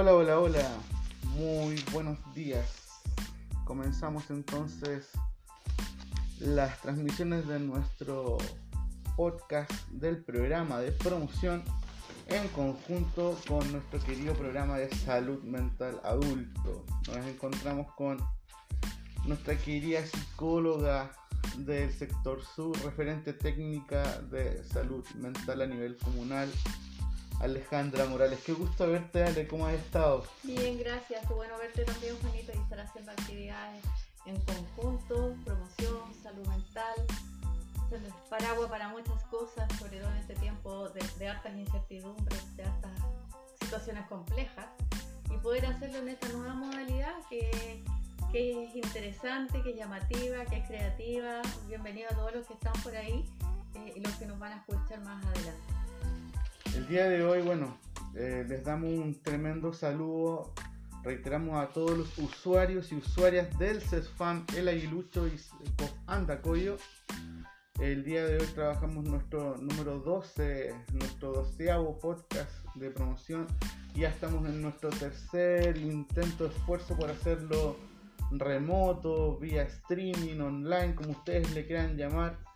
Hola, hola, hola. Muy buenos días. Comenzamos entonces las transmisiones de nuestro podcast del programa de promoción en conjunto con nuestro querido programa de salud mental adulto. Nos encontramos con nuestra querida psicóloga del sector sur, referente técnica de salud mental a nivel comunal, Alejandra Morales. Qué gusto verte, Ale, ¿cómo has estado? Bien, gracias. Qué bueno verte también, Juanito, y estar haciendo actividades en conjunto, promoción, salud mental, paraguas para muchas cosas, sobre todo en este tiempo de, hartas incertidumbres, de hartas situaciones complejas, y poder hacerlo en esta nueva modalidad que, que es interesante, que es llamativa, que es creativa. Bienvenido a todos los que están por ahí eh, y los que nos van a escuchar más adelante. El día de hoy, bueno, eh, les damos un tremendo saludo. Reiteramos a todos los usuarios y usuarias del CESFAM, El Aguilucho y Andacoyo. El día de hoy trabajamos nuestro número 12, nuestro doceavo podcast de promoción. Ya estamos en nuestro tercer intento de esfuerzo por hacerlo remoto, vía streaming, online, como ustedes le quieran llamar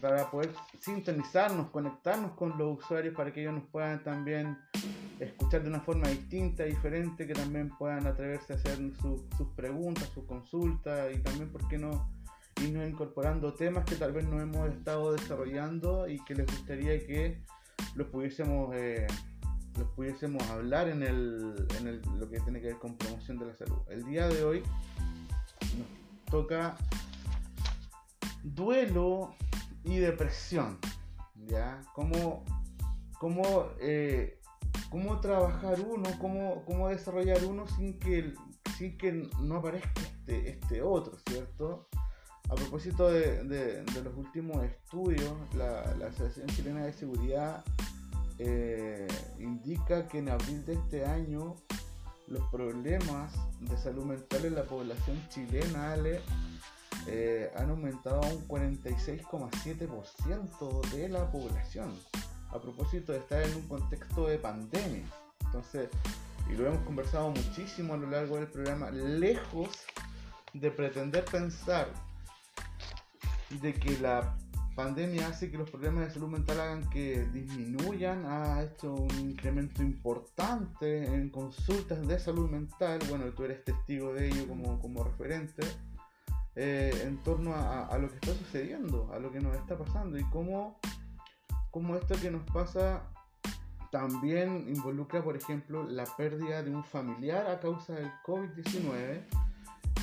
para poder sintonizarnos, conectarnos con los usuarios para que ellos nos puedan también escuchar de una forma distinta, diferente, que también puedan atreverse a hacer sus preguntas, sus consultas y también, ¿por qué no?, irnos incorporando temas que tal vez no hemos estado desarrollando y que les gustaría que los pudiésemos, eh, los pudiésemos hablar en, el, en el, lo que tiene que ver con promoción de la salud. El día de hoy nos toca duelo y depresión. ¿Ya? ¿Cómo, cómo, eh, cómo trabajar uno, cómo, cómo, desarrollar uno sin que, sin que no aparezca este, este otro, ¿cierto? A propósito de, de, los últimos estudios, la, la, Asociación Chilena de Seguridad eh, indica que en abril de este año los problemas de salud mental en la población chilena eh, han aumentado un 46,7% de la población. A propósito de estar en un contexto de pandemia. Entonces, y lo hemos conversado muchísimo a lo largo del programa, lejos de pretender pensar de que la pandemia hace que los problemas de salud mental hagan que disminuyan, ha hecho un incremento importante en consultas de salud mental, bueno, tú eres testigo de ello como, como referente, eh, en torno a, lo que está sucediendo, a lo que nos está pasando y cómo, cómo esto que nos pasa también involucra, por ejemplo, la pérdida de un familiar a causa del COVID-19.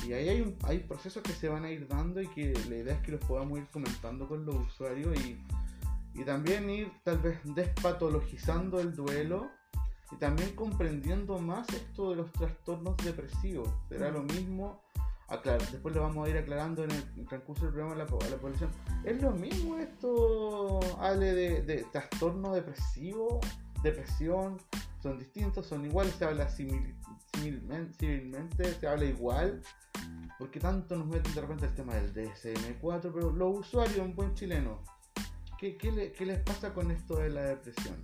Y ahí hay, un, hay procesos que se van a ir dando y que la idea es que los podamos ir comentando con los usuarios y, y también ir tal vez despatologizando el duelo y también comprendiendo más esto de los trastornos depresivos. Será lo mismo después lo vamos a ir aclarando en el transcurso del programa a la, población. ¿Es lo mismo esto, Ale, de, trastorno depresivo, depresión? ¿Son distintos? ¿Son iguales? ¿Se habla civilmente? ¿Se habla igual? Porque tanto nos meten de repente el tema del DSM-4, pero los usuarios en buen chileno, ¿qué, les pasa con esto de la depresión?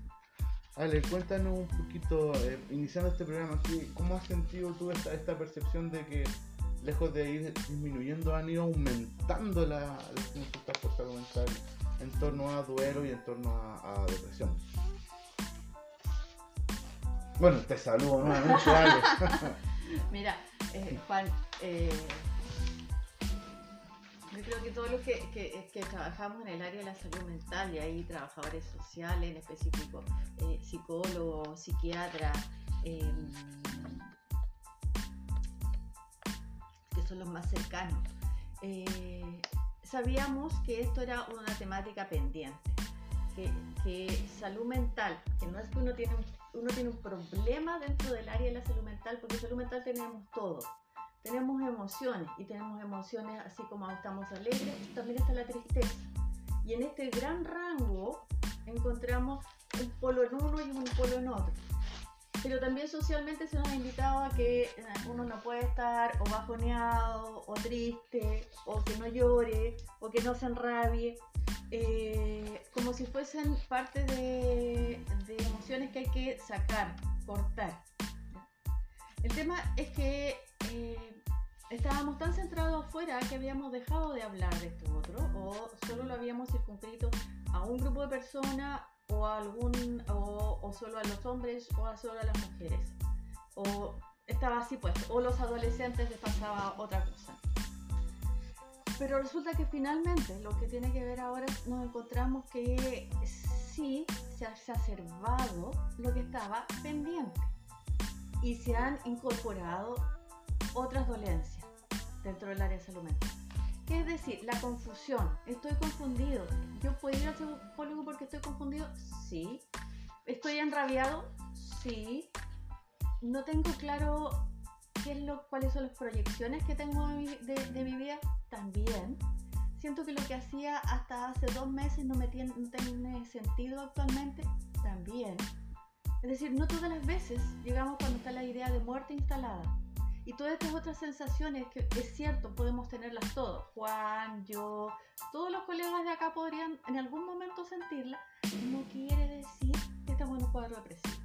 Ale, cuéntanos un poquito, eh, iniciando este programa, ¿cómo has sentido tú esta, esta percepción de que lejos de ir disminuyendo, han ido aumentando la, las consultas por salud mental en torno a duelo y en torno a, depresión. Bueno, te saludo nuevamente, Mira, eh, Juan, eh, yo creo que todos los que, que, trabajamos en el área de la salud mental, y ahí trabajadores sociales, en específico eh, psicólogos, psiquiatras, son los más cercanos. Eh, sabíamos que esto era una temática pendiente, que, salud mental, que no es que uno tiene, un, uno tiene un problema dentro del área de la salud mental, porque salud mental tenemos todo. Tenemos emociones y tenemos emociones así como estamos alegres, también está la tristeza. Y en este gran rango encontramos un polo en uno y un polo en otro pero también socialmente se nos ha invitado a que eh, uno no puede estar o bajoneado o triste o que no llore o que no se enrabie, eh, como si fuesen parte de, emociones que hay que sacar, cortar. El tema es que eh, estábamos tan centrados afuera que habíamos dejado de hablar de esto otro, o solo lo habíamos circunscrito a un grupo de personas, o algún, o, solo a los hombres, o a solo a las mujeres. O estaba así pues, o los adolescentes les pasaba otra cosa. Pero resulta que finalmente lo que tiene que ver ahora nos encontramos que sí se ha exacerbado lo que estaba pendiente y se han incorporado otras dolencias dentro del área de salud mental. ¿Qué es decir? La confusión. Estoy confundido. ¿Yo puedo ir al psicólogo porque estoy confundido? Sí. ¿Estoy enrabiado? Sí. No tengo claro qué es lo, cuáles son las proyecciones que tengo de, mi vida. También. Siento que lo que hacía hasta hace dos meses no, me tiene, no tiene sentido actualmente. También. Es decir, no todas las veces llegamos cuando está la idea de muerte instalada. Y todas estas otras sensaciones, que es cierto, podemos tenerlas todos. Juan, yo, todos los colegas de acá podrían en algún momento sentirla. No quiere decir que estamos en un cuadro depresivo.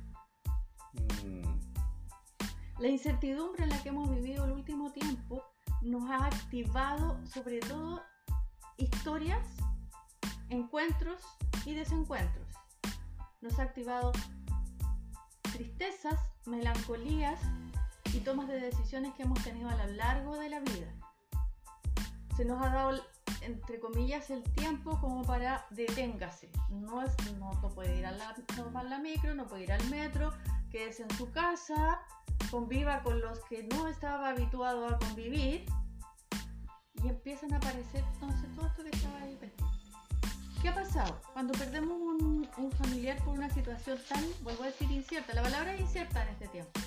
Mm. La incertidumbre en la que hemos vivido el último tiempo nos ha activado sobre todo historias, encuentros y desencuentros. Nos ha activado tristezas, melancolías y tomas de decisiones que hemos tenido a lo largo de la vida. Se nos ha dado, entre comillas, el tiempo como para deténgase. No, es, no, puede ir a la, tomar la micro, no puede ir al metro, quédese en su casa, conviva con los que no estaba habituado a convivir y empiezan a aparecer entonces todo esto que estaba ahí ¿Qué ha pasado? Cuando perdemos un, familiar por una situación tan, vuelvo a decir, incierta, la palabra es incierta en este tiempo.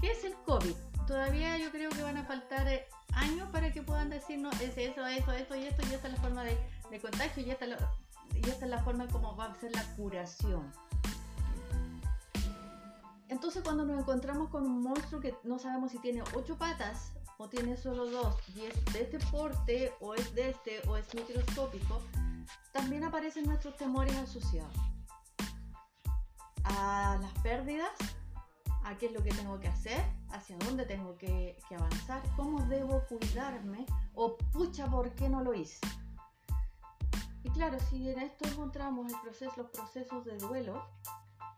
¿Qué es el COVID? Todavía yo creo que van a faltar eh, años para que puedan decirnos es eso, eso, esto y esto, y esta es la forma de, contagio, y esta, y esta es la forma como va a ser la curación. Entonces cuando nos encontramos con un monstruo que no sabemos si tiene ocho patas o tiene solo dos, y es de este porte, o es de este, o es microscópico, también aparecen nuestros temores asociados a las pérdidas, a qué es lo que tengo que hacer, hacia dónde tengo que, avanzar, cómo debo cuidarme o pucha, ¿por qué no lo hice? Y claro, si en esto encontramos los procesos de duelo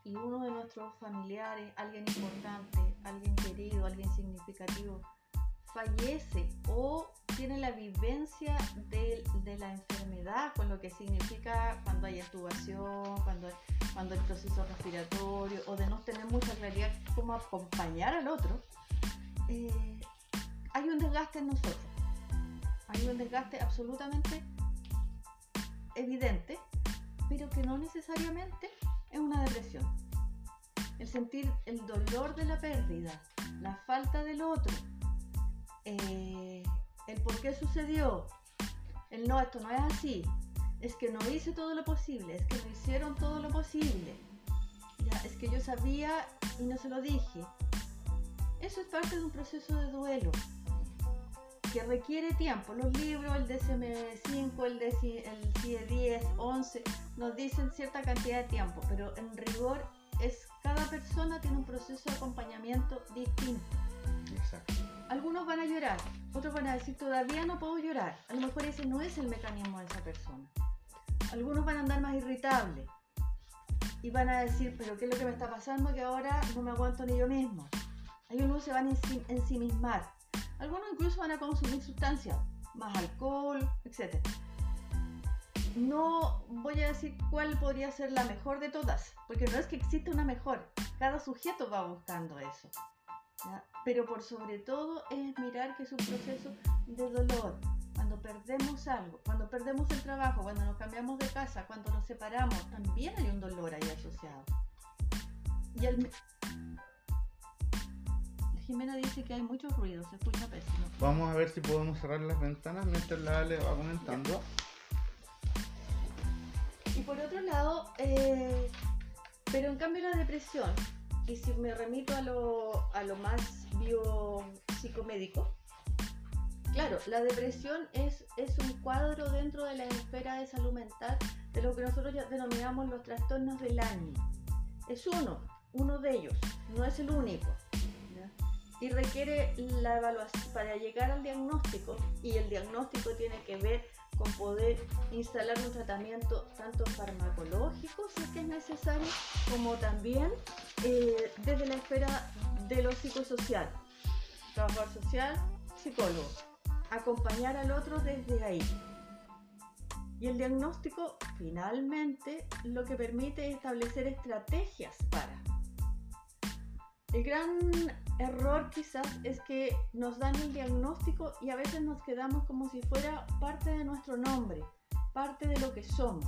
y uno de nuestros familiares, alguien importante, alguien querido, alguien significativo, fallece o tiene la vivencia de, la enfermedad, con lo que significa cuando hay intubación, cuando, cuando hay proceso respiratorio, o de no tener mucha claridad cómo acompañar al otro, eh, hay un desgaste en nosotros. Hay un desgaste absolutamente evidente, pero que no necesariamente es una depresión. El sentir el dolor de la pérdida, la falta del otro, eh, el por qué sucedió, el no, esto no es así, es que no hice todo lo posible, es que no hicieron todo lo posible, ya, es que yo sabía y no se lo dije. Eso es parte de un proceso de duelo que requiere tiempo. Los libros, el DSM-5, el, el CIE-10, 11, nos dicen cierta cantidad de tiempo, pero en rigor es cada persona tiene un proceso de acompañamiento distinto. Exacto. Algunos van a llorar, otros van a decir todavía no puedo llorar. A lo mejor ese no es el mecanismo de esa persona. Algunos van a andar más irritables y van a decir, pero ¿qué es lo que me está pasando? Que ahora no me aguanto ni yo mismo. Algunos se van a ensimismar. Algunos incluso van a consumir sustancias, más alcohol, etc. No voy a decir cuál podría ser la mejor de todas, porque no es que exista una mejor. Cada sujeto va buscando eso. Pero por sobre todo es mirar que es un proceso de dolor. Perdemos algo, cuando perdemos el trabajo, cuando nos cambiamos de casa, cuando nos separamos, también hay un dolor ahí asociado. Y el... Jimena dice que hay muchos ruidos, se escucha pésimo. Vamos a ver si podemos cerrar las ventanas mientras la le va comentando. Y por otro lado, eh, pero en cambio la depresión y si me remito a lo, a lo más biopsicomédico, claro, la depresión es, es un cuadro dentro de la esfera de salud mental de lo que nosotros ya denominamos los trastornos del ánimo. Es uno, uno de ellos, no es el único. y requiere la evaluación para llegar al diagnóstico y el diagnóstico tiene que ver con poder instalar un tratamiento tanto farmacológico si es que es necesario como también eh, desde la esfera de lo psicosocial trabajador social psicólogo acompañar al otro desde ahí y el diagnóstico finalmente lo que permite es establecer estrategias para el gran error quizás es que nos dan el diagnóstico y a veces nos quedamos como si fuera parte de nuestro nombre, parte de lo que somos.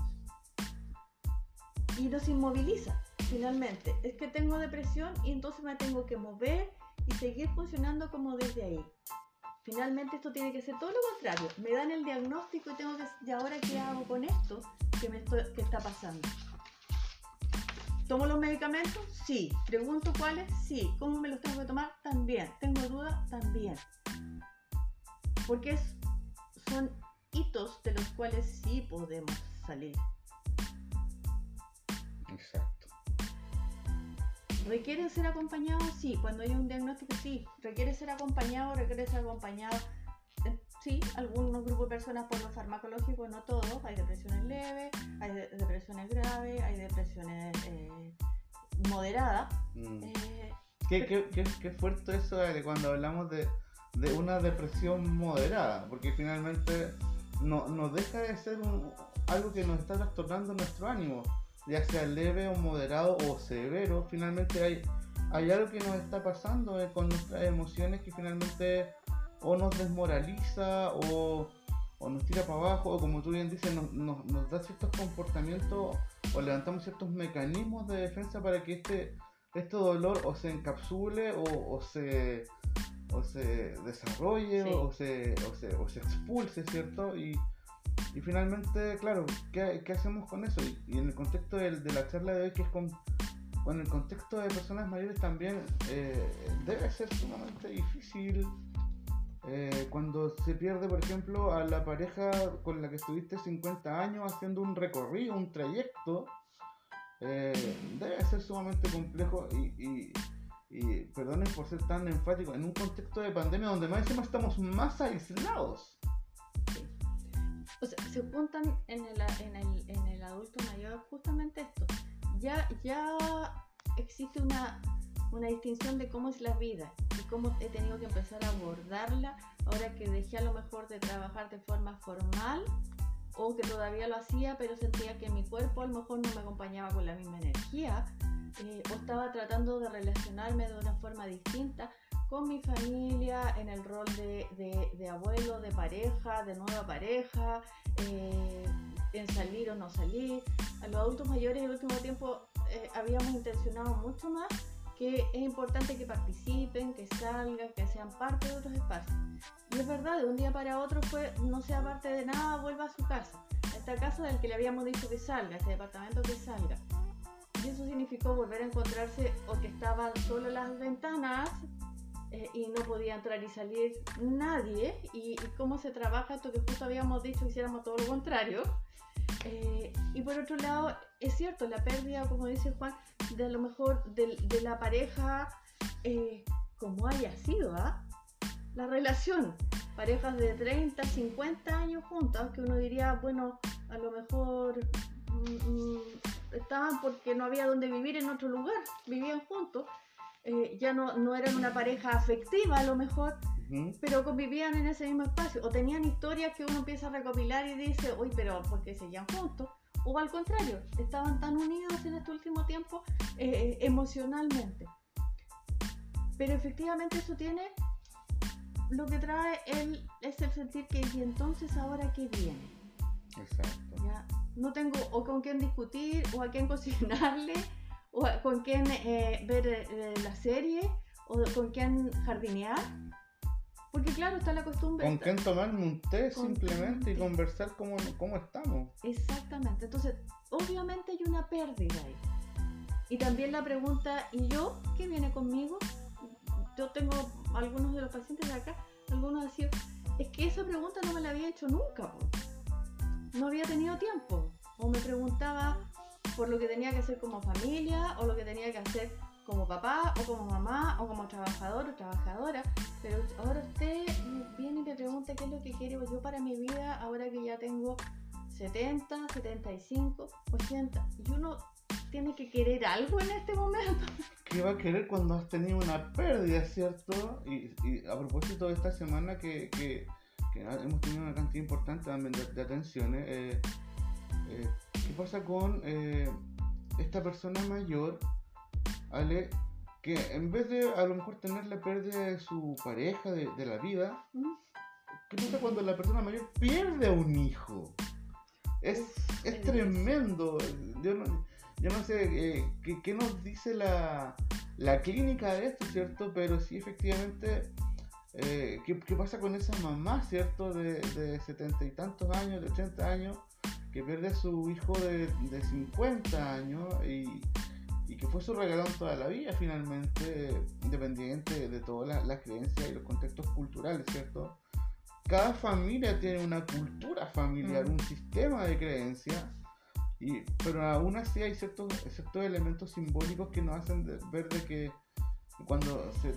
Y nos inmoviliza finalmente. Es que tengo depresión y entonces me tengo que mover y seguir funcionando como desde ahí. Finalmente esto tiene que ser todo lo contrario. Me dan el diagnóstico y tengo que... ¿Y ahora qué hago con esto que, me que está pasando? ¿Tomo los medicamentos? Sí. ¿Pregunto cuáles? Sí. ¿Cómo me los tengo que tomar? También. ¿Tengo dudas? También. Porque son hitos de los cuales sí podemos salir. Exacto. ¿Requieren ser acompañados? Sí. Cuando hay un diagnóstico, sí. ¿Requiere ser acompañado? ¿Requiere ser acompañado? sí, algunos grupos de personas por lo farmacológico, no todos. Hay depresiones leves, hay depresiones graves, hay depresiones eh, moderadas. Mm. Eh, ¿Qué, fuerte eso de cuando hablamos de, una depresión moderada, porque finalmente no, nos deja de ser algo que nos está trastornando nuestro ánimo, ya sea leve o moderado o severo, finalmente hay, hay algo que nos está pasando eh, con nuestras emociones que finalmente o nos desmoraliza o, nos tira para abajo o como tú bien dices nos, da ciertos comportamientos o levantamos ciertos mecanismos de defensa para que este, este dolor o se encapsule o, se o se desarrolle o, se, o, se, expulse, ¿cierto? Y, finalmente, claro, ¿qué, hacemos con eso? Y, en el contexto de, la charla de hoy, que es con, en el contexto de personas mayores también, eh, debe ser sumamente difícil eh, cuando se pierde, por ejemplo, a la pareja con la que estuviste 50 años haciendo un recorrido, un trayecto, eh, debe ser sumamente complejo y, y, perdonen por ser tan enfático, en un contexto de pandemia donde más encima estamos más aislados. O sea, se juntan en el, en el, en el adulto mayor justamente esto. Ya, ya existe una una distinción de cómo es la vida y cómo he tenido que empezar a abordarla ahora que dejé a lo mejor de trabajar de forma formal o que todavía lo hacía pero sentía que mi cuerpo a lo mejor no me acompañaba con la misma energía eh, o estaba tratando de relacionarme de una forma distinta con mi familia en el rol de, de, abuelo, de pareja, de nueva pareja, eh, en salir o no salir. A los adultos mayores el último tiempo eh, habíamos intencionado mucho más que es importante que participen, que salgan, que sean parte de otros espacios. Y es verdad, de un día para otro fue, no sea parte de nada, vuelva a su casa, a esta casa del que le habíamos dicho que salga, a este departamento que salga. Y eso significó volver a encontrarse o que estaban solo las ventanas eh, y no podía entrar y salir nadie. Y, y, cómo se trabaja esto que justo habíamos dicho, hiciéramos todo lo contrario. Eh, y por otro lado, es cierto, la pérdida, como dice Juan, de a lo mejor de, la pareja, eh, como haya sido, ¿ah? La relación, parejas de 30, 50 años juntas, que uno diría, bueno, a lo mejor mm, mm, estaban porque no había donde vivir en otro lugar, vivían juntos, eh, ya no, no eran una pareja afectiva a lo mejor, pero convivían en ese mismo espacio o tenían historias que uno empieza a recopilar y dice, uy, pero ¿por qué seguían juntos? O al contrario, estaban tan unidos en este último tiempo eh, eh, emocionalmente. Pero efectivamente eso tiene lo que trae él es el sentir que y entonces ahora qué viene. Exacto. ¿Ya? No tengo o con quién discutir o a quién cocinarle o con quién eh, ver la serie o con quién jardinear porque claro, está la costumbre. ¿Con quién tomarme un té simplemente y conversar cómo, cómo estamos? Exactamente. Entonces, obviamente hay una pérdida ahí. Y también la pregunta, ¿y yo? ¿Qué viene conmigo? Yo tengo algunos de los pacientes de acá, algunos decían, es que esa pregunta no me la había hecho nunca. No había tenido tiempo. O me preguntaba por lo que tenía que hacer como familia o lo que tenía que hacer como papá o como mamá o como trabajador o trabajadora, pero ahora usted viene y me pregunta qué es lo que quiero yo para mi vida ahora que ya tengo 70, 75, 80 y uno tiene que querer algo en este momento. ¿Qué va a querer cuando has tenido una pérdida, cierto? Y, a propósito de esta semana que, que, hemos tenido una cantidad importante también de, atenciones, eh, eh, ¿qué pasa con eh, esta persona mayor Ale, que en vez de a lo mejor tener la pérdida de su pareja, de, la vida, ¿qué pasa cuando la persona mayor pierde a un hijo? Es, es tremendo. Yo no, yo no sé eh, ¿qué, nos dice la, la, clínica de esto, ¿cierto? Pero sí, efectivamente, eh, ¿qué, pasa con esa mamá, ¿cierto? De setenta y tantos años, de 80 años, que pierde a su hijo de, de 50 años y y que fue su regalón toda la vida finalmente, independiente de todas las, creencias y los contextos culturales, ¿cierto? Cada familia tiene una cultura familiar, mm. un sistema de creencias, y, pero aún así hay ciertos, ciertos elementos simbólicos que nos hacen ver de que cuando se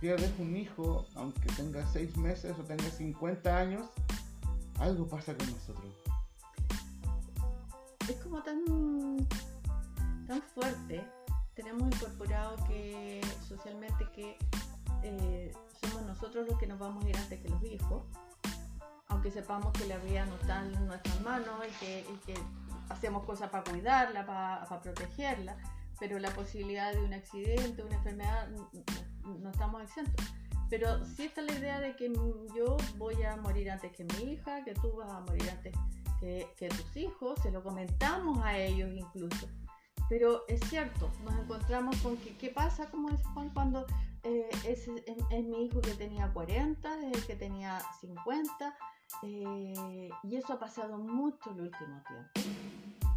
pierdes un hijo, aunque tenga 6 meses o tenga 50 años, algo pasa con nosotros. Como tan tan fuerte, tenemos incorporado que socialmente que eh, somos nosotros los que nos vamos a ir antes que los hijos, aunque sepamos que la vida no está en nuestras manos y que, hacemos cosas para cuidarla, para, protegerla, pero la posibilidad de un accidente, una enfermedad, no, estamos exentos. Pero sí está la idea de que yo voy a morir antes que mi hija, que tú vas a morir antes que, que tus hijos, se lo comentamos a ellos incluso. Pero es cierto, nos encontramos con que, ¿qué pasa, como dice Juan, cuando eh, es, mi hijo que tenía 40, es el que tenía 50, eh, y eso ha pasado mucho el último tiempo.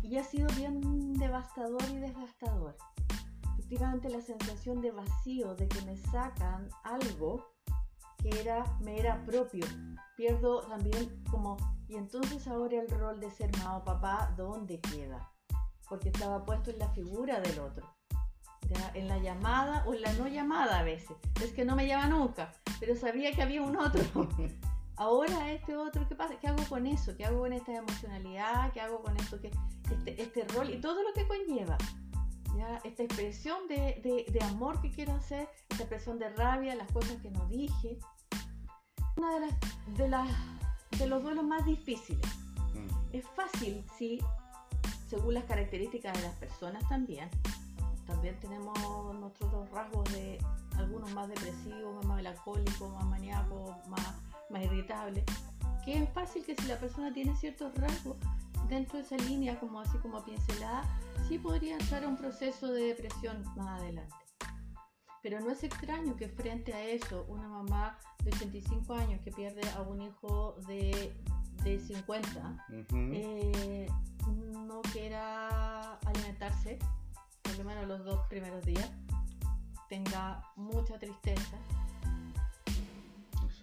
Y ha sido bien devastador y desgastador. Efectivamente, la sensación de vacío, de que me sacan algo que era, me era propio. Pierdo también como, y entonces ahora el rol de ser mamá o papá, ¿dónde queda? porque estaba puesto en la figura del otro. En la llamada o en la no llamada a veces. Es que no me llama nunca, pero sabía que había un otro. Ahora este otro, ¿qué pasa? ¿Qué hago con eso? ¿Qué hago con esta emocionalidad? ¿Qué hago con esto? Que, este, este rol y todo lo que conlleva? ¿ya? Esta expresión de, de, amor que quiero hacer, esta expresión de rabia, las cosas que no dije. Una de las, de las de los duelos más difíciles. Mm. Es fácil, sí, según las características de las personas también. También tenemos nuestros rasgos de algunos más depresivos, más melancólicos, más maníacos, más, más irritables. Que es fácil que si la persona tiene ciertos rasgos dentro de esa línea, como así como pincelada, sí podría estar a un proceso de depresión más adelante. Pero no es extraño que frente a eso, una mamá de 85 años que pierde a un hijo de, de 50, no quiera alimentarse, por lo menos los dos primeros días, tenga mucha tristeza,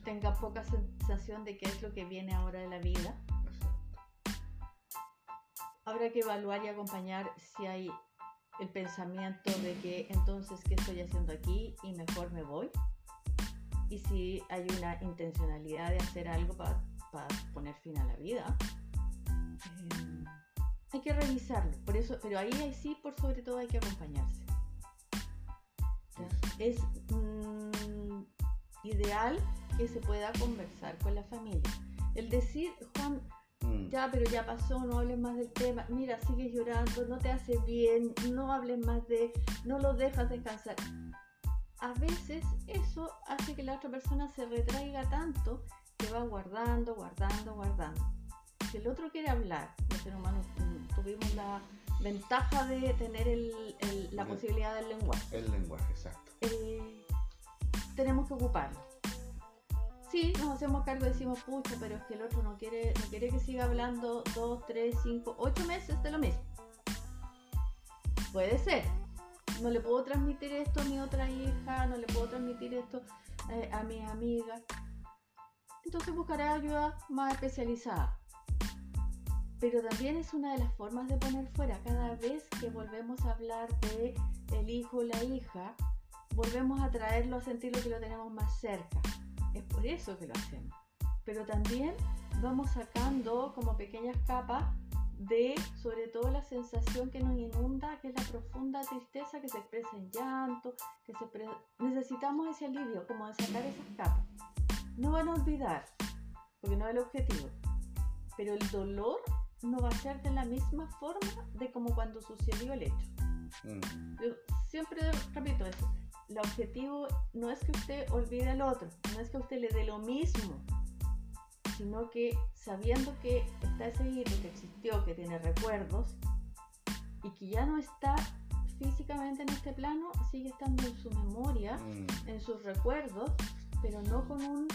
tenga poca sensación de qué es lo que viene ahora de la vida. Habrá que evaluar y acompañar si hay el pensamiento de que entonces qué estoy haciendo aquí y mejor me voy. Y si hay una intencionalidad de hacer algo para, poner fin a la vida. Eh, hay que revisarlo, por eso, pero ahí, sí, por sobre todo hay que acompañarse. Es mm, ideal que se pueda conversar con la familia. El decir, Juan, mm. ya, pero ya pasó, no hables más del tema, mira, sigues llorando, no te hace bien, no hables más de, no lo dejas descansar. A veces eso hace que la otra persona se retraiga tanto que va guardando, guardando, guardando. Si el otro quiere hablar, los seres humanos tuvimos la ventaja de tener la posibilidad del lenguaje. El lenguaje, exacto. Eh, tenemos que ocuparlo. Sí, nos hacemos cargo y decimos, pucha, pero es que el otro no quiere, no quiere que siga hablando dos, tres, cinco, ocho meses de lo mismo. Puede ser. No le puedo transmitir esto a mi otra hija, no le puedo transmitir esto eh, a mis amigas. Entonces buscaré ayuda más especializada pero también es una de las formas de poner fuera. Cada vez que volvemos a hablar de el hijo o la hija, volvemos a traerlo a sentir lo que lo tenemos más cerca. Es por eso que lo hacemos. Pero también vamos sacando como pequeñas capas de sobre todo la sensación que nos inunda, que es la profunda tristeza que se expresa en llanto, que se necesitamos ese alivio, como de sacar esas capas. No van a olvidar, porque no es el objetivo, pero el dolor no va a ser de la misma forma de como cuando sucedió el hecho. Mm. Yo siempre repito eso. El objetivo no es que usted olvide al otro, no es que usted le dé lo mismo, sino que sabiendo que está ese hito que existió, que tiene recuerdos y que ya no está físicamente en este plano, sigue estando en su memoria, mm. en sus recuerdos, pero no con, un,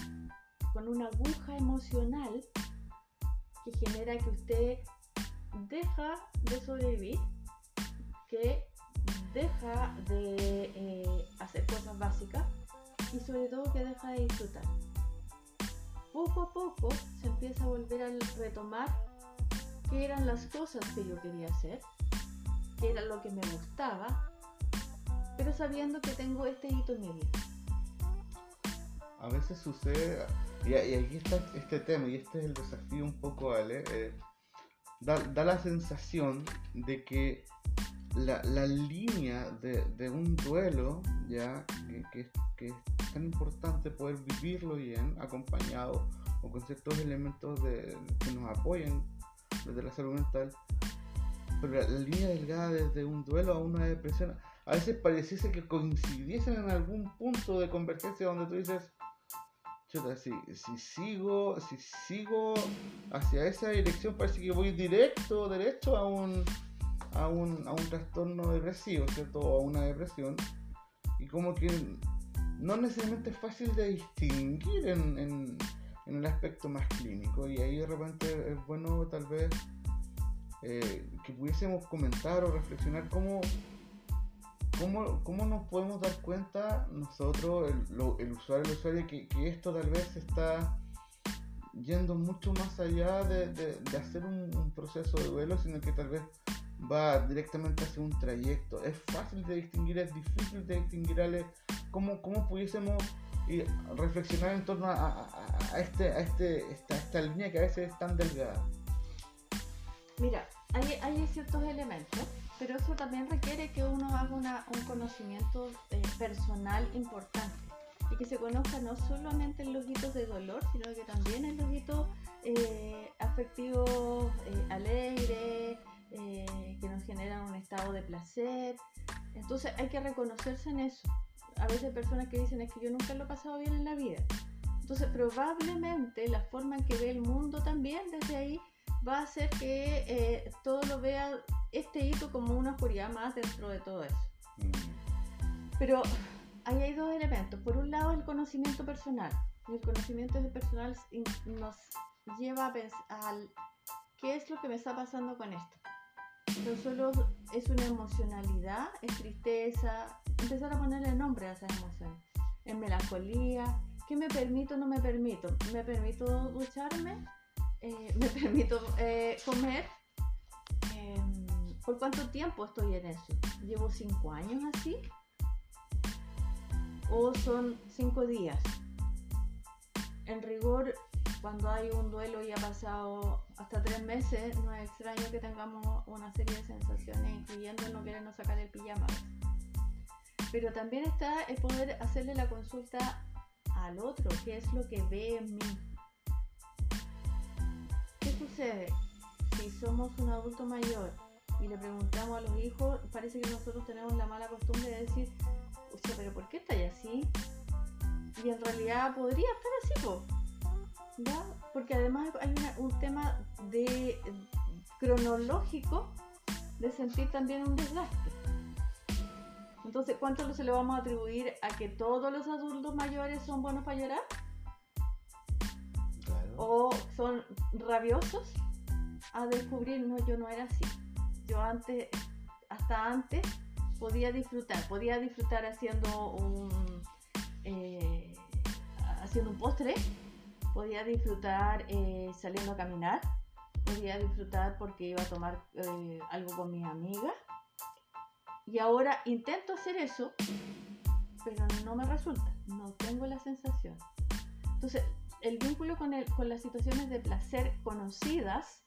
con una aguja emocional que genera que usted deja de sobrevivir, que deja de eh, hacer cosas básicas y sobre todo que deja de disfrutar. Poco a poco se empieza a volver a retomar qué eran las cosas que yo quería hacer, qué era lo que me gustaba, pero sabiendo que tengo este hito en mi vida. A veces sucede y, aquí está este tema, y este es el desafío un poco, Ale. Eh, da, la sensación de que la, línea de, un duelo, ya que, es tan importante poder vivirlo bien, acompañado o con ciertos elementos de, que nos apoyen desde la salud mental, pero la, la línea delgada desde un duelo a una depresión, a veces pareciese que coincidiesen en algún punto de convergencia donde tú dices, si, si, sigo, si sigo hacia esa dirección, parece que voy directo, derecho a un, a un, a un trastorno depresivo, ¿cierto? O a una depresión. Y como que no necesariamente es fácil de distinguir en, en, en el aspecto más clínico. Y ahí de repente es bueno tal vez eh, que pudiésemos comentar o reflexionar cómo ¿Cómo, ¿Cómo, nos podemos dar cuenta nosotros, el, el usuario, el usuario, que, que, esto tal vez está yendo mucho más allá de, de, hacer un, proceso de duelo, sino que tal vez va directamente hacia un trayecto? Es fácil de distinguir, es difícil de distinguir, ¿Cómo, cómo pudiésemos reflexionar en torno a, a, este, a este, esta, esta línea que a veces es tan delgada? Mira, hay, hay ciertos elementos pero eso también requiere que uno haga un conocimiento eh, personal importante y que se conozca no solamente en los hitos de dolor, sino que también en los hitos eh, afectivos eh, alegres, que nos generan un estado de placer. Entonces hay que reconocerse en eso. A veces hay personas que dicen es que yo nunca lo he pasado bien en la vida. Entonces probablemente la forma en que ve el mundo también desde ahí va a hacer que todo lo vea este hito como una oscuridad más dentro de todo eso. Mm. Pero ahí hay dos elementos. Por un lado, el conocimiento personal. el conocimiento personal nos lleva a pensar qué es lo que me está pasando con esto. No solo es una emocionalidad, es tristeza, empezar a ponerle nombre a esas emociones. Es melancolía, ¿qué me permito no me permito? ¿Me permito ducharme? Eh, ¿Me permito eh, comer? ¿Por cuánto tiempo estoy en eso? ¿Llevo cinco años así? ¿O son cinco días? En rigor, cuando hay un duelo y ha pasado hasta tres meses, no es extraño que tengamos una serie de sensaciones, incluyendo no querernos sacar el pijama. Pero también está el poder hacerle la consulta al otro, qué es lo que ve en mí. ¿Qué sucede si somos un adulto mayor y le preguntamos a los hijos, parece que nosotros tenemos la mala costumbre de decir, pero ¿por qué estáis así? Y en realidad podría estar así, po. ¿Ya? Porque además hay un tema de cronológico de sentir también un desgaste. Entonces, ¿cuánto se le vamos a atribuir a que todos los adultos mayores son buenos para llorar? ¿O son rabiosos? A descubrir, no, yo no era así yo antes, hasta antes, podía disfrutar, podía disfrutar haciendo un, eh, haciendo un postre, podía disfrutar eh, saliendo a caminar, podía disfrutar porque iba a tomar eh, algo con mis amigas. Y ahora intento hacer eso, pero no me resulta, no tengo la sensación. Entonces, el vínculo con, el, con las situaciones de placer conocidas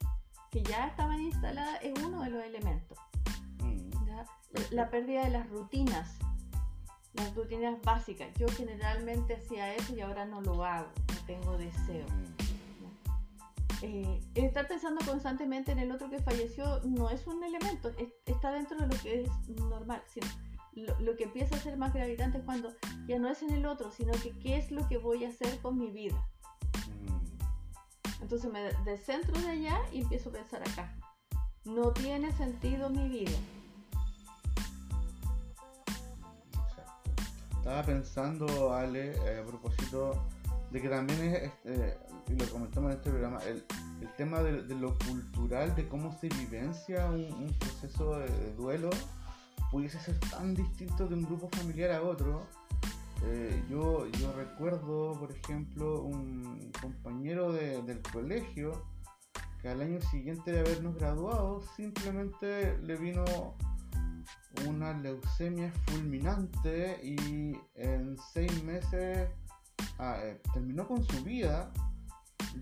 que ya estaban instaladas es uno de los elementos. Mm. La pérdida de las rutinas, las rutinas básicas. Yo generalmente hacía eso y ahora no lo hago, no tengo deseo. Mm. Eh, estar pensando constantemente en el otro que falleció no es un elemento, está dentro de lo que es normal. lo, que empieza a ser más gravitante es cuando ya no es en el otro, sino que qué es lo que voy a hacer con mi vida. Mm. Entonces me descentro de allá y empiezo a pensar acá. No tiene sentido mi vida. Estaba pensando, Ale, eh, a propósito de que también es, este, y lo comentamos en este programa, el, el tema de, lo cultural, de cómo se vivencia un, proceso de, duelo, pudiese ser tan distinto de un grupo familiar a otro. Eh, yo, yo recuerdo, por ejemplo, un compañero del colegio que al año siguiente de habernos graduado simplemente le vino una leucemia fulminante y en seis meses ah, eh, terminó con su vida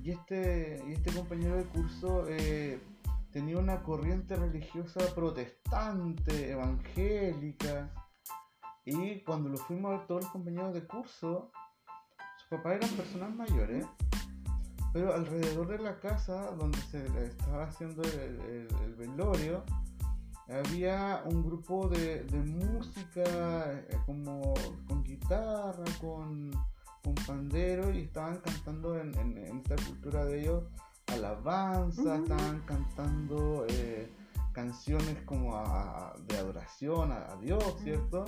y este, y este compañero de curso eh, tenía una corriente religiosa protestante, evangélica. Y cuando lo fuimos a ver todos los compañeros de curso, sus papás eran personas mayores, pero alrededor de la casa donde se estaba haciendo el, velorio, había un grupo de, de música eh, como con guitarra, con un pandero y estaban cantando en, esta cultura de ellos alabanza, estaban cantando eh, canciones como de adoración a, Dios, ¿cierto?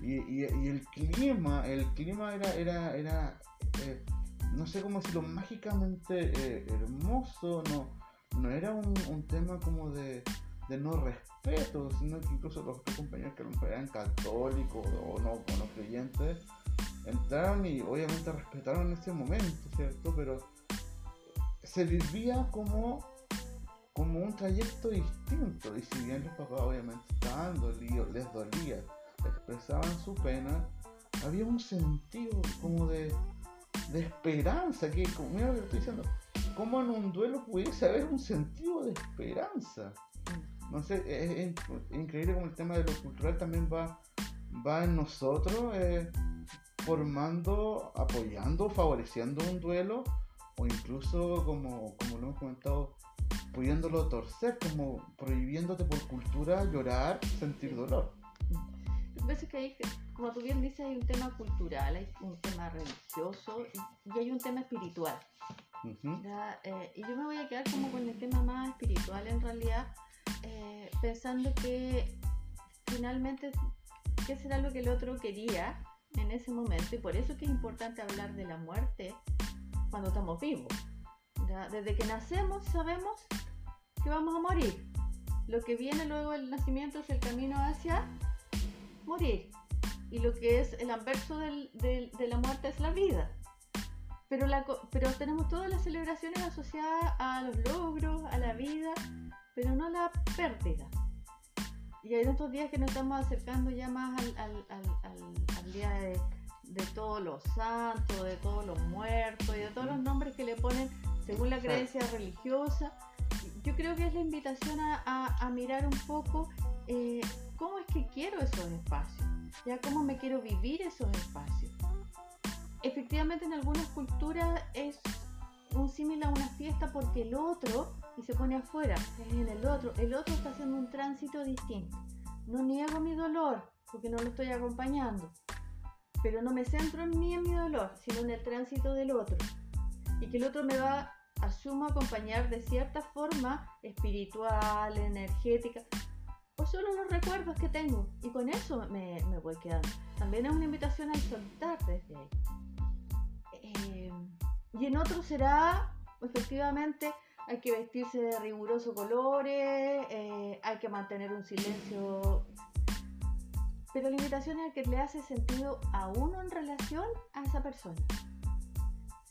Y, el clima, el clima era, era, era eh, no sé cómo decirlo, mágicamente hermoso, no, no era un, tema como de, no respeto, sino que incluso los compañeros que eran católicos o no, creyentes, entraron y obviamente respetaron ese momento, ¿cierto? Pero se vivía como, como un trayecto distinto. Y si bien los papás obviamente estaban dolidos, les dolía, expresaban su pena, había un sentido como de, esperanza, que mira lo que estoy diciendo, como en un duelo pudiese haber un sentido de esperanza. No sé, es, increíble como el tema de lo cultural también va, va en nosotros. Eh, formando, apoyando, favoreciendo un duelo o incluso como, como lo hemos comentado, pudiéndolo torcer, como prohibiéndote por cultura llorar, sentir dolor. Lo que pasa es que hay, como tú bien dices, hay un tema cultural, hay un tema religioso y, hay un tema espiritual. Eh, y yo me voy a quedar como con el tema más espiritual en realidad, eh, pensando que finalmente, ¿qué será lo que el otro quería? en ese momento y por eso es que es importante hablar de la muerte cuando estamos vivos. Desde que nacemos sabemos que vamos a morir. Lo que viene luego del nacimiento es el camino hacia morir. Y lo que es el anverso de la muerte es la vida. Pero, la, pero tenemos todas las celebraciones asociadas a los logros, a la vida, pero no la pérdida. Y hay otros días que nos estamos acercando ya más al, día de, todos los santos, de todos los muertos y de todos los nombres que le ponen según la creencia religiosa. Yo creo que es la invitación a, mirar un poco eh, cómo es que quiero esos espacios, ya cómo me quiero vivir esos espacios. Efectivamente en algunas culturas es un símil a una fiesta porque el otro, y se pone afuera, es en el otro, el otro está haciendo un tránsito distinto. No niego mi dolor porque no lo estoy acompañando, pero no me centro en mí, en mi dolor, sino en el tránsito del otro. Y que el otro me va, asumo, acompañar de cierta forma espiritual, energética, o solo los recuerdos que tengo. Y con eso me, me voy quedando. También es una invitación a soltar desde ahí. Y en otro será, efectivamente, hay que vestirse de rigurosos colores, eh, hay que mantener un silencio. Pero la invitación es que le hace sentido a uno en relación a esa persona.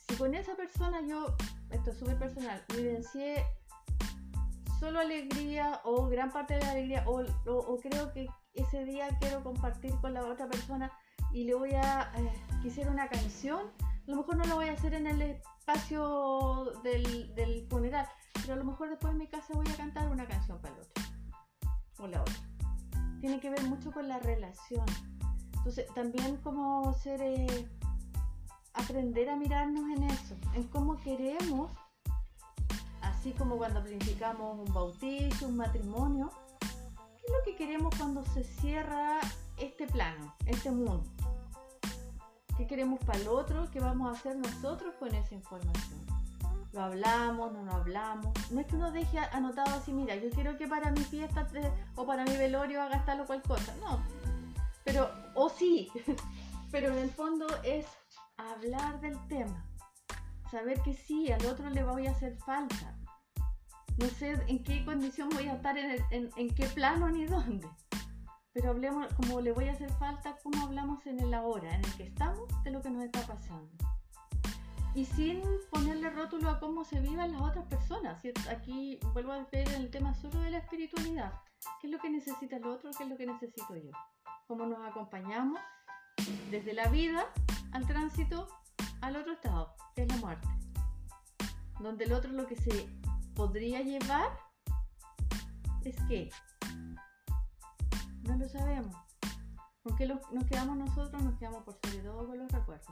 Si con esa persona yo, esto es súper personal, vivencié solo alegría o gran parte de la alegría o, o, creo que ese día quiero compartir con la otra persona y le voy a eh, quisiera una canción, a lo mejor no lo voy a hacer en el espacio del, del, funeral, pero a lo mejor después en mi casa voy a cantar una canción para el otro o la otra. Tiene que ver mucho con la relación. Entonces, también como ser, eh, aprender a mirarnos en eso, en cómo queremos así como cuando planificamos un bautizo, un matrimonio, ¿qué es lo que queremos cuando se cierra este plano, este mundo? ¿Qué queremos para el otro? ¿Qué vamos a hacer nosotros con esa información? ¿Lo hablamos? ¿No lo hablamos? No es que uno deje anotado así, mira, yo quiero que para mi fiesta o para mi velorio haga tal o cual cosa. No, pero, o sí, pero en el fondo es hablar del tema. Saber que sí, al otro le voy a hacer falta no sé en qué condición voy a estar, en, en, qué plano ni dónde. Pero hablemos, como le voy a hacer falta, cómo hablamos en el ahora, en el que estamos, de lo que nos está pasando. Y sin ponerle rótulo a cómo se vivan las otras personas. Aquí vuelvo a ver el tema solo de la espiritualidad. ¿Qué es lo que necesita el otro? ¿Qué es lo que necesito yo? ¿Cómo nos acompañamos desde la vida al tránsito al otro estado, que es la muerte? Donde el otro lo que se podría llevar es que no lo sabemos. ¿Con qué nos quedamos nosotros? Nos quedamos por sobre todo con los recuerdos.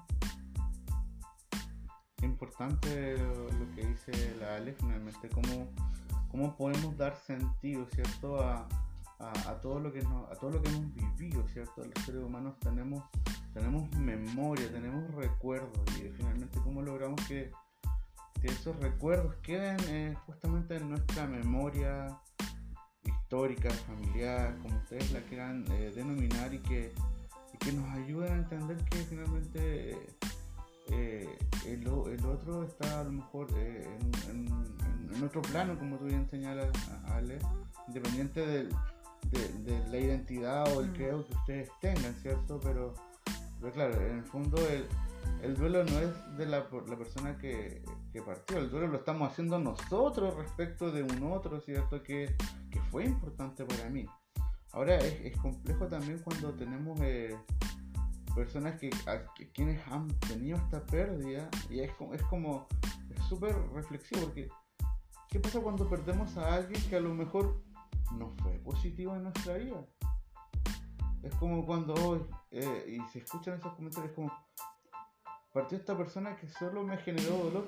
Importante lo que dice la Ale, finalmente, cómo, cómo podemos dar sentido, ¿cierto? A, a, todo lo que a todo lo que hemos vivido, ¿cierto? Los seres humanos tenemos, tenemos memoria, tenemos recuerdos y finalmente cómo logramos que esos recuerdos queden eh, justamente en nuestra memoria histórica, familiar, como ustedes la quieran eh, denominar y que, que, nos ayuden a entender que finalmente eh, el, otro está a lo mejor en, otro plano, como tú bien señalas, Ale, independiente de, la identidad o el creo que ustedes tengan, ¿cierto? Pero, pero claro, en el fondo el, el duelo no es de la, la persona que, partió, el duelo lo estamos haciendo nosotros respecto de un otro, ¿cierto? Que, fue importante para mí. Ahora es, complejo también cuando tenemos eh, personas que, quienes han tenido esta pérdida y es, es como, es súper reflexivo porque ¿qué pasa cuando perdemos a alguien que a lo mejor no fue positivo en nuestra vida? Es como cuando hoy, eh, y se escuchan esos comentarios como, partió esta persona que solo me generó dolor,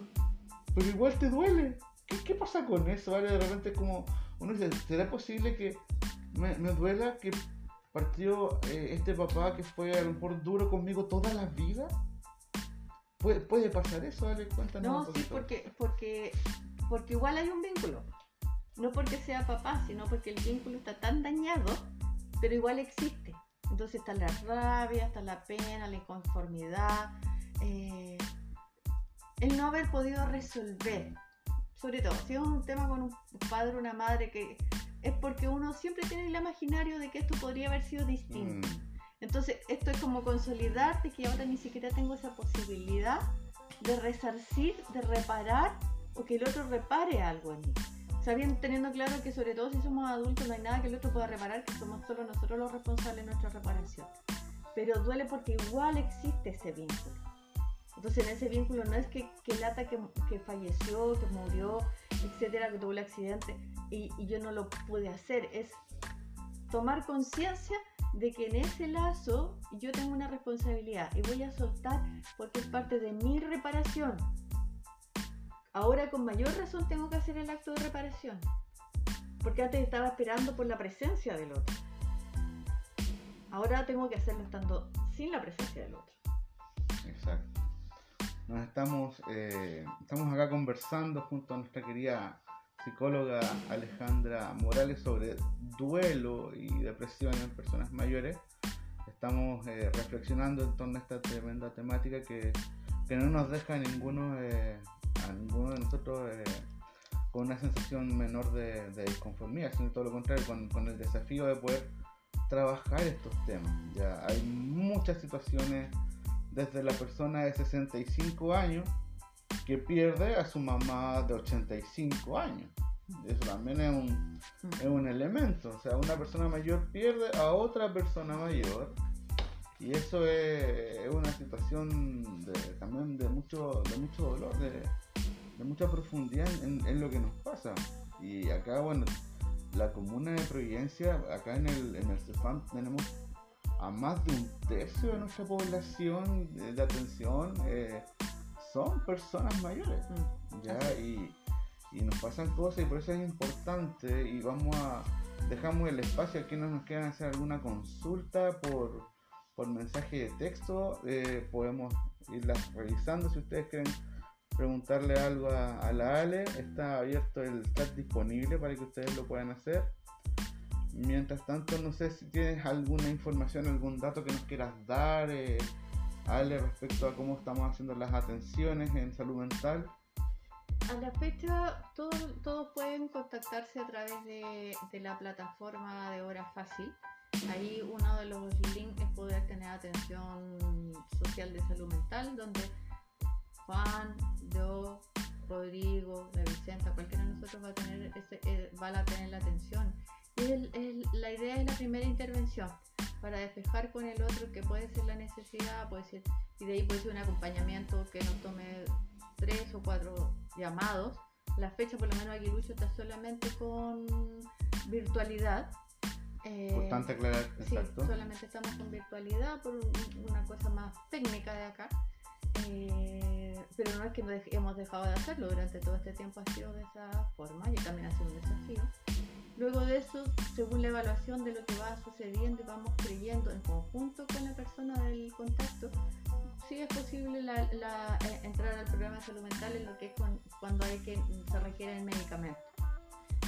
pero igual te duele. ¿Qué, pasa con eso? ¿vale? De repente como uno dice, ¿será posible que me, duela que partió eh, este papá que fue a lo mejor duro conmigo toda la vida? ¿Puede, puede pasar eso? ¿vale? Cuéntanos. No, sí, porque, porque, porque igual hay un vínculo. No porque sea papá, sino porque el vínculo está tan dañado, pero igual existe. Entonces está la rabia, está la pena, la inconformidad, eh, el no haber podido resolver. Sobre todo, si es un tema con un padre o una madre que es porque uno siempre tiene el imaginario de que esto podría haber sido distinto. Mm. Entonces, esto es como consolidarte que ahora ni siquiera tengo esa posibilidad de resarcir, de reparar o que el otro repare algo en mí. Sabiendo, teniendo claro que sobre todo si somos adultos no hay nada que el otro pueda reparar, que somos solo nosotros los responsables de nuestra reparación. Pero duele porque igual existe ese vínculo. Entonces en ese vínculo no es que, que Lata que, que, falleció, que murió, etcétera, que tuvo el accidente y, y yo no lo pude hacer, es tomar conciencia de que en ese lazo yo tengo una responsabilidad y voy a soltar porque es parte de mi reparación. Ahora con mayor razón tengo que hacer el acto de reparación, porque antes estaba esperando por la presencia del otro. Ahora tengo que hacerlo estando sin la presencia del otro. Exacto. Nos estamos, eh, estamos acá conversando junto a nuestra querida psicóloga Alejandra Morales sobre duelo y depresión en personas mayores. Estamos eh, reflexionando en torno a esta tremenda temática que, no nos deja a ninguno, eh, a ninguno de nosotros con una sensación menor de, de, disconformidad, sino todo lo contrario, con, con el desafío de poder trabajar estos temas. Ya hay muchas situaciones desde la persona de 65 años que pierde a su mamá de 85 años. Eso también es un, Mm. es un elemento. O sea, una persona mayor pierde a otra persona mayor. Y eso es, es una situación de, también de mucho, de mucho dolor, de, de mucha profundidad en, en lo que nos pasa. Y acá, bueno, la comuna de Providencia, acá en el, en el CEFAM tenemos a más de un tercio de nuestra población de, atención eh, son personas mayores. Mm. ¿ya? Y, y nos pasan cosas y por eso es importante y vamos a dejamos el espacio aquí no nos quieran hacer alguna consulta por, por mensaje de texto eh, podemos irlas revisando si ustedes quieren preguntarle algo a, a la Ale está abierto el chat disponible para que ustedes lo puedan hacer mientras tanto no sé si tienes alguna información algún dato que nos quieras dar eh, Ale respecto a cómo estamos haciendo las atenciones en salud mental A la fecha, todos, pueden contactarse a través de, de la plataforma de Hora Fácil. Ahí uno de los links es poder tener atención social de salud mental, donde Juan, yo, Rodrigo, la Vicenta, cualquiera de nosotros va a tener, ese, eh, va a tener la atención. Y el- el- la idea es la primera intervención para despejar con el otro que puede ser la necesidad, puede ser, y de ahí puede ser un acompañamiento que nos tome tres o cuatro llamados. La fecha, por lo menos, Aguilucho está solamente con virtualidad. Eh, Importante aclarar, Sí, exacto. solamente estamos con virtualidad por un- una cosa más técnica de acá. Eh, pero no es que hemos dejado de hacerlo, durante todo este tiempo ha sido de esa forma y también ha sido un desafío. Luego de eso, según la evaluación de lo que va sucediendo y vamos creyendo en conjunto con la persona del contacto, sí es posible la- la- eh, entrar al programa de salud mental en lo que es con- cuando hay que se requieren medicamentos.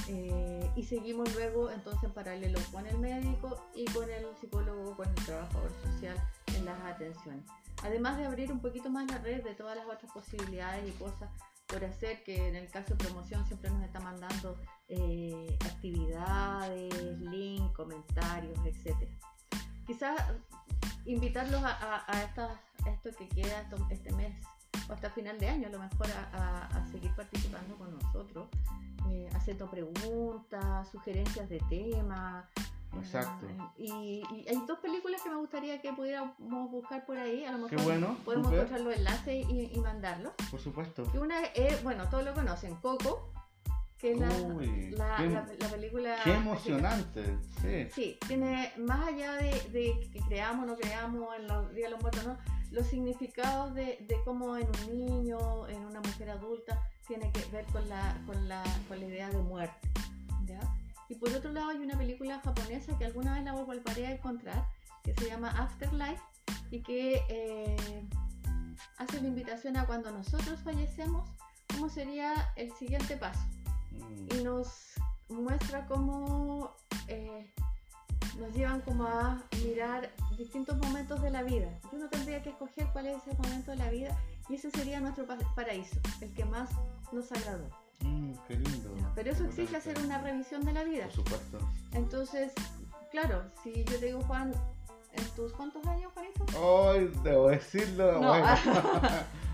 Eh, y seguimos luego entonces en paralelo con el médico y con el psicólogo, con el trabajador social en las atenciones. Además de abrir un poquito más la red de todas las otras posibilidades y cosas por hacer, que en el caso de promoción siempre nos está mandando eh, actividades, links, comentarios, etc. Quizás invitarlos a, a- a estas- a esto que queda este mes o hasta final de año, a lo mejor a seguir participando con nosotros, eh, haciendo preguntas, sugerencias de temas. Exacto. eh, y, y hay dos películas que me gustaría que pudiéramos buscar por ahí, a lo Qué mejor bueno, podemos encontrar los enlaces y, y mandarlos. Por supuesto. Y una es, bueno, todos lo conocen, Coco, que es la, Uy, la, qué- la- la película... Qué emocionante. Sí. Sí, tiene, más allá de, de que creamos o no creamos en los días de los muertos, ¿no? los significados de, de cómo en un niño, en una mujer adulta, tiene que ver con la, con la, con la idea de muerte. ¿ya? Y por otro lado hay una película japonesa que alguna vez la volveré a encontrar, que se llama Afterlife, y que eh, hace la invitación a cuando nosotros fallecemos, cómo sería el siguiente paso Mm, y nos muestra cómo eh, nos llevan como a mirar distintos momentos de la vida. Y uno tendría que escoger cuál es ese momento de la vida y ese sería nuestro pa- paraíso, el que más nos agradó. Mm, qué lindo. Pero eso exige hacer una revisión de la vida. Por supuesto. Entonces, claro, si yo te digo, Juan, ¿en tus cuántos años, Juanito? Hoy debo decirlo. No, bueno.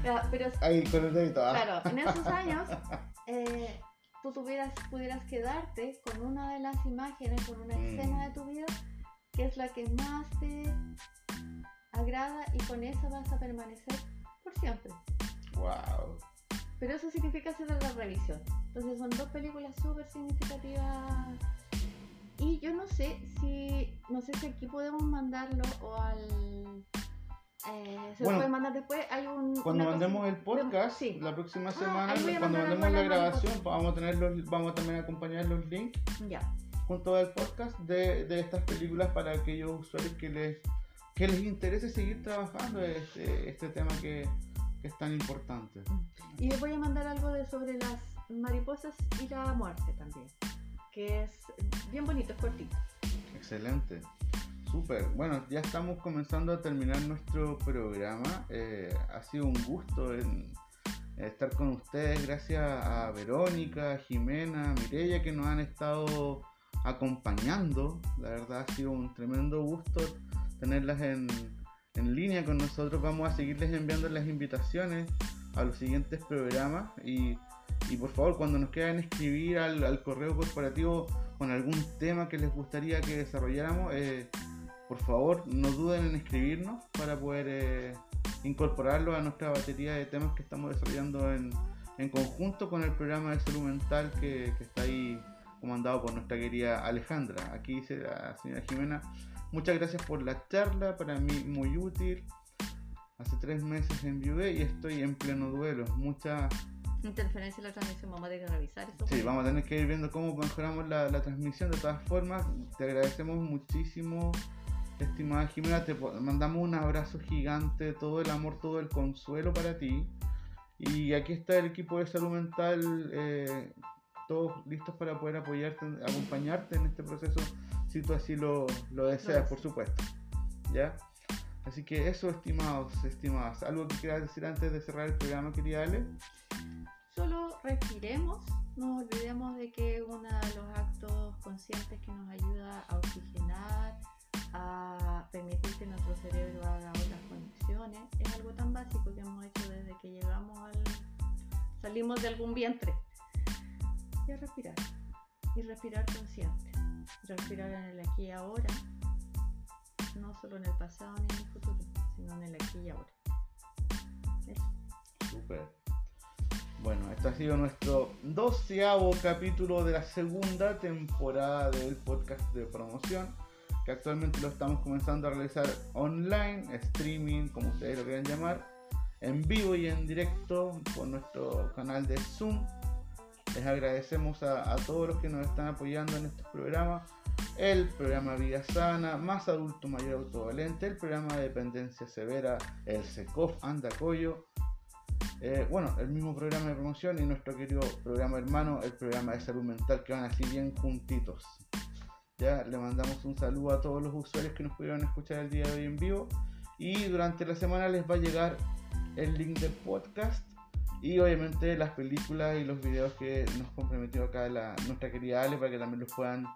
Pero Ahí con el dedito. ah. Claro, en esos años eh, tú tuvieras, pudieras quedarte con una de las imágenes, con una Mm. escena de tu vida que es la que más te agrada y con esa vas a permanecer por siempre. Wow. Pero eso significa hacer la revisión. Entonces son dos películas súper significativas. Y yo no sé si, no sé si aquí podemos mandarlo o al... eh, se lo Bueno, pueden mandar después. Hay un, Cuando mandemos el podcast, Sí. la próxima Ah, semana, cuando mandemos la grabación, vamos a tener los, vamos a también acompañar los links Ya. junto al podcast de, de estas películas para aquellos usuarios que les que les interese seguir trabajando este, este tema que, que es tan importante. Y les voy a mandar algo de sobre las mariposas y la muerte también, que es bien bonito, es cortito. Excelente. Súper. Bueno, ya estamos comenzando a terminar nuestro programa. Eh, ha sido un gusto en- estar con ustedes. Gracias a Verónica, a Jimena, a Mireya que nos han estado acompañando. La verdad ha sido un tremendo gusto tenerlas en, en línea con nosotros. Vamos a seguirles enviando las invitaciones a los siguientes programas y, Y por favor, cuando nos quieran escribir al, correo corporativo con algún tema que les gustaría que desarrolláramos, eh, por favor no duden en escribirnos para poder eh, incorporarlo a nuestra batería de temas que estamos desarrollando en, conjunto con el programa de salud mental que, que está ahí comandado por nuestra querida Alejandra. Aquí dice la señora Jimena, muchas gracias por la charla, para mí muy útil. Hace tres meses enviudé y estoy en pleno duelo. Mucha interferencia en la transmisión, vamos a tener que revisar eso. Sí, vamos a tener que ir viendo cómo mejoramos la, transmisión. De todas formas, te agradecemos muchísimo, estimada Jimena. Te mandamos un abrazo gigante, todo el amor, todo el consuelo para ti. Y aquí está el equipo de salud mental eh, todos listos para poder apoyarte, acompañarte en este proceso, si tú así lo, deseas, por supuesto. ¿Ya? Así que eso, estimados, estimadas. ¿Algo que quieras decir antes de cerrar el programa, querida Ale? Solo respiremos, no olvidemos de que uno de los actos conscientes que nos ayuda a oxigenar, a permitir que nuestro cerebro haga otras conexiones, es algo tan básico que hemos hecho desde que llegamos al... salimos de algún vientre y a respirar. Y respirar consciente. Respirar en el aquí y ahora. No solo en el pasado ni en el futuro, sino en el aquí y ahora. Eso. Super. Bueno, este ha sido nuestro doceavo capítulo de la segunda temporada del podcast de promoción, que actualmente lo estamos comenzando a realizar online, streaming, como ustedes lo quieran llamar, en vivo y en directo por nuestro canal de Zoom les agradecemos a, todos los que nos están apoyando en estos programas. El programa Vida Sana, Más Adulto Mayor Autovalente, el programa de Dependencia Severa, el SECOF Andacoyo. Eh, bueno, el mismo programa de promoción y nuestro querido programa hermano, el programa de salud mental, que van así bien juntitos. Ya le mandamos un saludo a todos los usuarios que nos pudieron escuchar el día de hoy en vivo. Y durante la semana les va a llegar el link del podcast y obviamente las películas y los videos que nos comprometió acá la, nuestra querida Ale para que también los puedan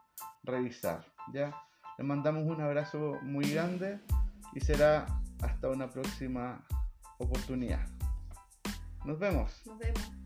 revisar. ¿ya? Les mandamos un abrazo muy grande y será hasta una próxima oportunidad. Nos vemos. Nos vemos.